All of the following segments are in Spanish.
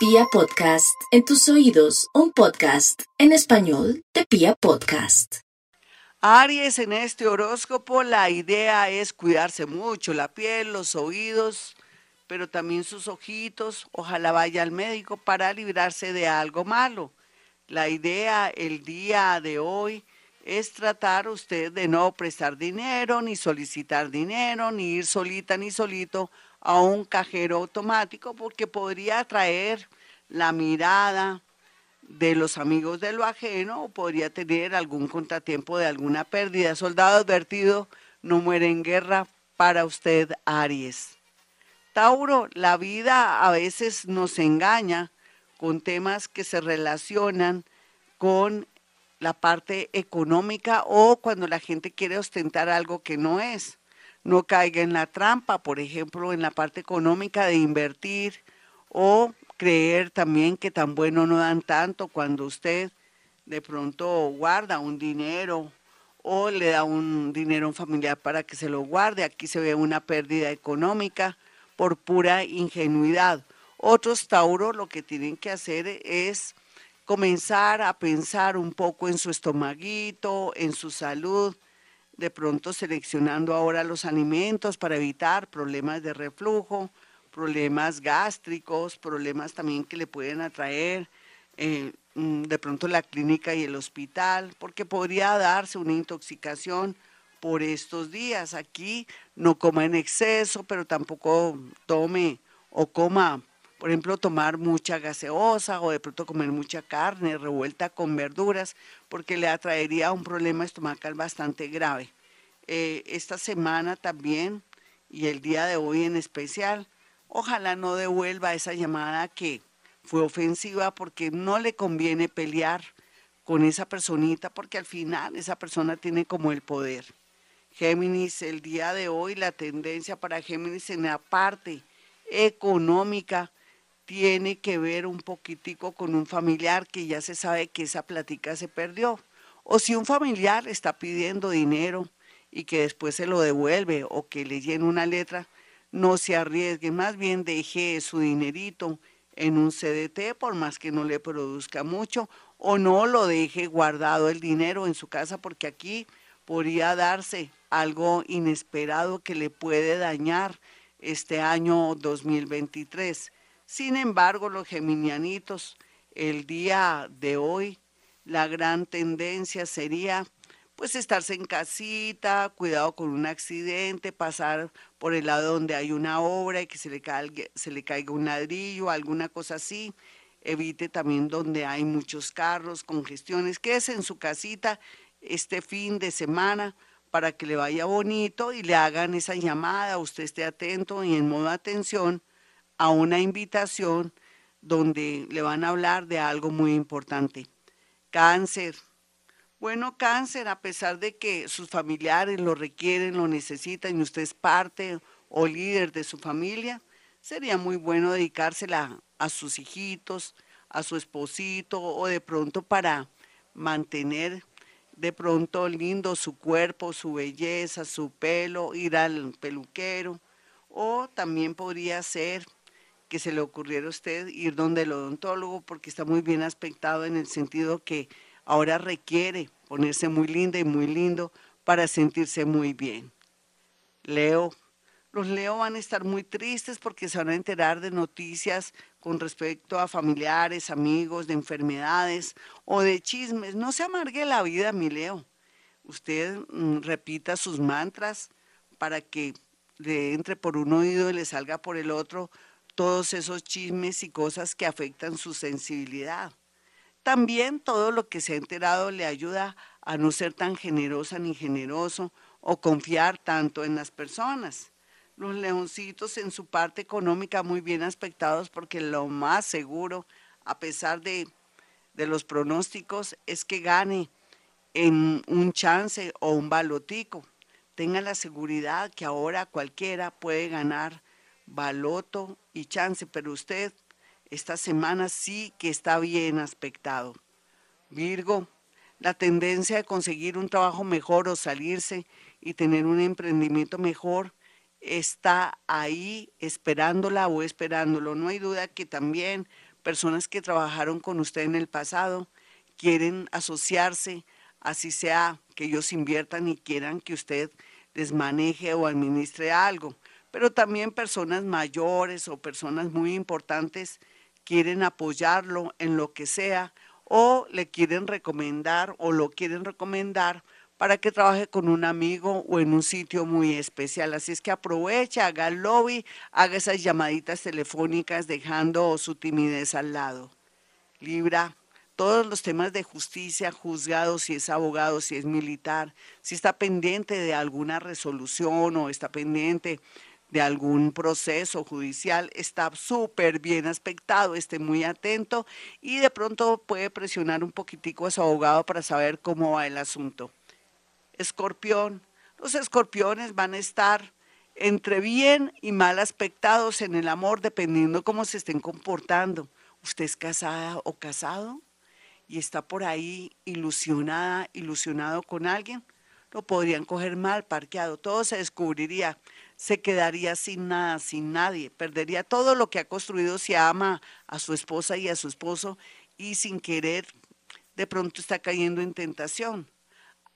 Pia Podcast, en tus oídos, un podcast en español de Pia Podcast. Aries, en este horóscopo la idea es cuidarse mucho la piel, los oídos, pero también sus ojitos. Ojalá vaya al médico para librarse de algo malo. La idea el día de hoy es tratar usted de no prestar dinero, ni solicitar dinero, ni ir solita ni solito a un cajero automático porque podría atraer la mirada de los amigos de lo ajeno o podría tener algún contratiempo de alguna pérdida. Soldado advertido, no muere en guerra para usted, Aries. Tauro, la vida a veces nos engaña con temas que se relacionan con la parte económica o cuando la gente quiere ostentar algo que no es no caiga en la trampa, por ejemplo, en la parte económica de invertir o creer también que tan bueno no dan tanto cuando usted de pronto guarda un dinero o le da un dinero a un familiar para que se lo guarde. Aquí se ve una pérdida económica por pura ingenuidad. Otros Tauro lo que tienen que hacer es comenzar a pensar un poco en su estomaguito, en su salud, de pronto seleccionando ahora los alimentos para evitar problemas de reflujo, problemas gástricos, problemas también que le pueden atraer eh, mm, de pronto la clínica y el hospital, porque podría darse una intoxicación por estos días. Aquí no coma en exceso, pero tampoco tome o coma, por ejemplo, tomar mucha gaseosa o de pronto comer mucha carne revuelta con verduras, porque le atraería un problema estomacal bastante grave. Eh, esta semana también y el día de hoy en especial, ojalá no devuelva esa llamada que fue ofensiva porque no le conviene pelear con esa personita porque al final esa persona tiene como el poder. Géminis, el día de hoy la tendencia para Géminis en la parte económica tiene que ver un poquitico con un familiar que ya se sabe que esa plática se perdió. O si un familiar está pidiendo dinero y que después se lo devuelve o que le llene una letra, no se arriesgue, más bien deje su dinerito en un CDT por más que no le produzca mucho o no lo deje guardado el dinero en su casa porque aquí podría darse algo inesperado que le puede dañar este año 2023. Sin embargo, los geminianitos, el día de hoy, la gran tendencia sería pues estarse en casita, cuidado con un accidente, pasar por el lado donde hay una obra y que se le caiga, se le caiga un ladrillo, alguna cosa así. Evite también donde hay muchos carros, congestiones. Quédese en su casita este fin de semana para que le vaya bonito y le hagan esa llamada, usted esté atento y en modo atención a una invitación donde le van a hablar de algo muy importante. Cáncer, bueno, cáncer, a pesar de que sus familiares lo requieren, lo necesitan y usted es parte o líder de su familia, sería muy bueno dedicársela a sus hijitos, a su esposito o de pronto para mantener de pronto lindo su cuerpo, su belleza, su pelo, ir al peluquero o también podría ser que se le ocurriera a usted ir donde el odontólogo porque está muy bien aspectado en el sentido que ahora requiere ponerse muy linda y muy lindo para sentirse muy bien. Leo, los Leo van a estar muy tristes porque se van a enterar de noticias con respecto a familiares, amigos, de enfermedades o de chismes. No se amargue la vida, mi Leo. Usted mm, repita sus mantras para que le entre por un oído y le salga por el otro todos esos chismes y cosas que afectan su sensibilidad. También todo lo que se ha enterado le ayuda a no ser tan generosa ni generoso o confiar tanto en las personas. Los leoncitos en su parte económica muy bien aspectados porque lo más seguro, a pesar de, de los pronósticos, es que gane en un chance o un balotico. Tenga la seguridad que ahora cualquiera puede ganar baloto y chance, pero usted esta semana sí que está bien aspectado. Virgo, la tendencia de conseguir un trabajo mejor o salirse y tener un emprendimiento mejor está ahí esperándola o esperándolo. No hay duda que también personas que trabajaron con usted en el pasado, quieren asociarse, así sea que ellos inviertan y quieran que usted les maneje o administre algo. Pero también personas mayores o personas muy importantes quieren apoyarlo en lo que sea o le quieren recomendar o lo quieren recomendar para que trabaje con un amigo o en un sitio muy especial. Así es que aprovecha, haga el lobby, haga esas llamaditas telefónicas dejando su timidez al lado. Libra, todos los temas de justicia, juzgado, si es abogado, si es militar, si está pendiente de alguna resolución o está pendiente de algún proceso judicial, está súper bien aspectado, esté muy atento y de pronto puede presionar un poquitico a su abogado para saber cómo va el asunto. Escorpión, los escorpiones van a estar entre bien y mal aspectados en el amor dependiendo cómo se estén comportando. ¿Usted es casada o casado? y está por ahí ilusionada, ilusionado con alguien, lo podrían coger mal parqueado, todo se descubriría, se quedaría sin nada, sin nadie, perdería todo lo que ha construido si ama a su esposa y a su esposo y sin querer de pronto está cayendo en tentación.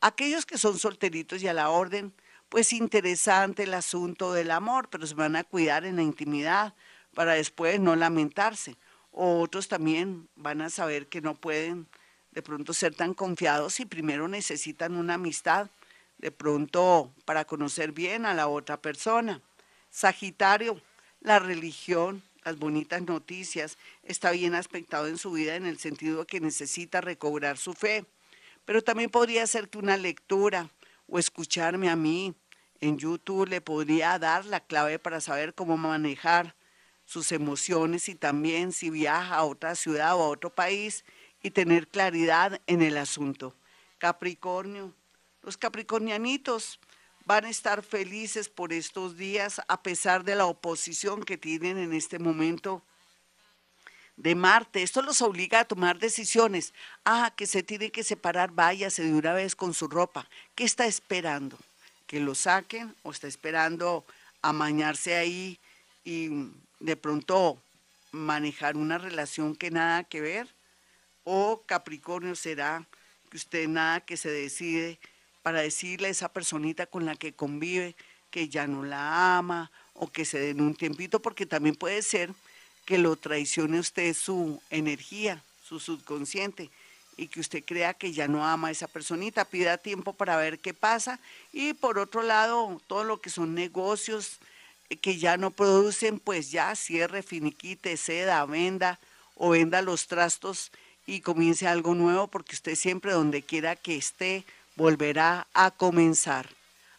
Aquellos que son solteritos y a la orden, pues interesante el asunto del amor, pero se van a cuidar en la intimidad para después no lamentarse otros también van a saber que no pueden de pronto ser tan confiados y primero necesitan una amistad, de pronto para conocer bien a la otra persona. Sagitario, la religión, las bonitas noticias, está bien aspectado en su vida en el sentido que necesita recobrar su fe, pero también podría ser que una lectura o escucharme a mí en YouTube le podría dar la clave para saber cómo manejar sus emociones y también si viaja a otra ciudad o a otro país y tener claridad en el asunto. Capricornio, los capricornianitos van a estar felices por estos días a pesar de la oposición que tienen en este momento de Marte. Esto los obliga a tomar decisiones. Ah, que se tiene que separar, váyase de una vez con su ropa. ¿Qué está esperando? ¿Que lo saquen o está esperando amañarse ahí y de pronto manejar una relación que nada que ver? ¿O Capricornio será que usted nada que se decide para decirle a esa personita con la que convive que ya no la ama o que se den un tiempito? Porque también puede ser que lo traicione usted su energía, su subconsciente y que usted crea que ya no ama a esa personita, pida tiempo para ver qué pasa. Y por otro lado, todo lo que son negocios, que ya no producen, pues ya cierre, finiquite, seda, venda o venda los trastos y comience algo nuevo porque usted siempre donde quiera que esté volverá a comenzar.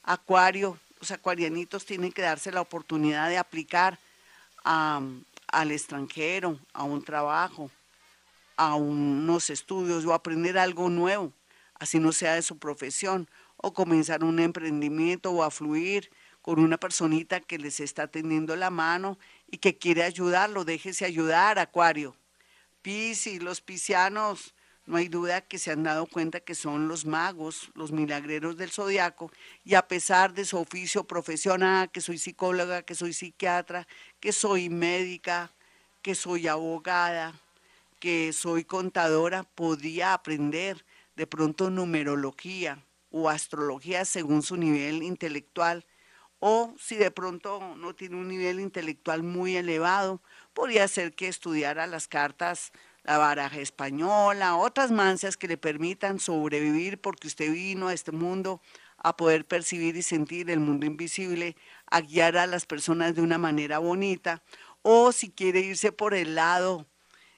Acuario, los acuarianitos tienen que darse la oportunidad de aplicar al extranjero, a un trabajo, a unos estudios o aprender algo nuevo, así no sea de su profesión, o comenzar un emprendimiento o a fluir con una personita que les está tendiendo la mano y que quiere ayudarlo, déjese ayudar, Acuario. Piscis, los piscianos, no hay duda que se han dado cuenta que son los magos, los milagreros del zodiaco, y a pesar de su oficio profesional, que soy psicóloga, que soy psiquiatra, que soy médica, que soy abogada, que soy contadora, podía aprender de pronto numerología o astrología según su nivel intelectual o si de pronto no tiene un nivel intelectual muy elevado, podría ser que estudiara las cartas, la baraja española, otras mancias que le permitan sobrevivir porque usted vino a este mundo a poder percibir y sentir el mundo invisible, a guiar a las personas de una manera bonita, o si quiere irse por el lado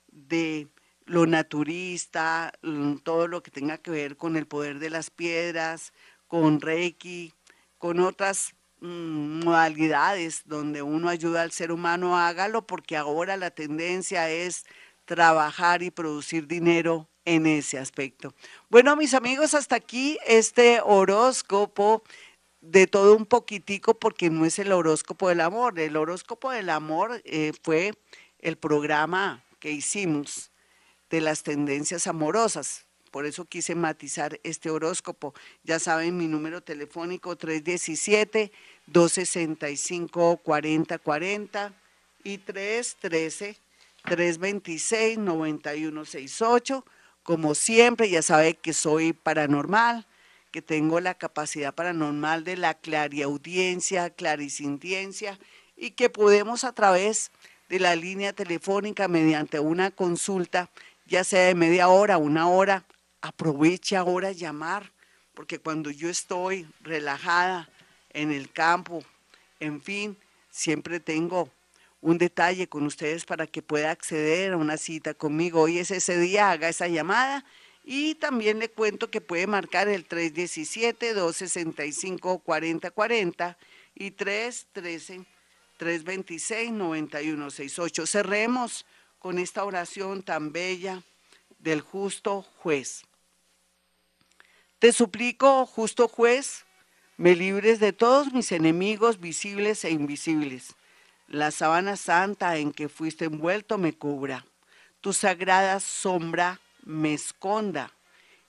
de lo naturista, mm, todo lo que tenga que ver con el poder de las piedras, con Reiki, con otras Mm, modalidades donde uno ayuda al ser humano, hágalo porque ahora la tendencia es trabajar y producir dinero en ese aspecto. Bueno, mis amigos, hasta aquí este horóscopo de todo un poquitico porque no es el horóscopo del amor. El horóscopo del amor eh, fue el programa que hicimos de las tendencias amorosas. Por eso quise matizar este horóscopo. Ya saben, mi número telefónico 317-265-4040 y 313 326-9168. Como siempre, ya sabe que soy paranormal, que tengo la capacidad paranormal de la clariaudiencia, clarisintiencia y que podemos a través de la línea telefónica mediante una consulta, ya sea de media hora, una hora, aproveche ahora llamar, porque cuando yo estoy relajada en el campo, en fin, siempre tengo un detalle con ustedes para que pueda acceder a una cita conmigo. Hoy es ese día, haga esa llamada. Y también le cuento que puede marcar el 317-265-4040 y 313-326-9168. Cerremos con esta oración tan bella del justo juez. Te suplico, justo juez, me libres de todos mis enemigos visibles e invisibles la sábana santa en que fuiste envuelto me cubra, tu sagrada sombra me esconda,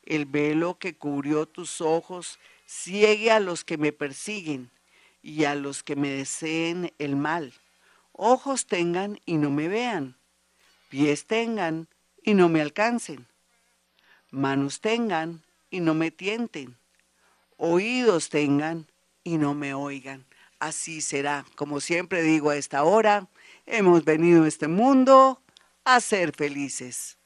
el velo que cubrió tus ojos ciegue a los que me persiguen y a los que me deseen el mal. Ojos tengan y no me vean, pies tengan y no me alcancen, manos tengan y no me tienten, oídos tengan y no me oigan así será. Como siempre digo a esta hora, hemos venido a este mundo a ser felices.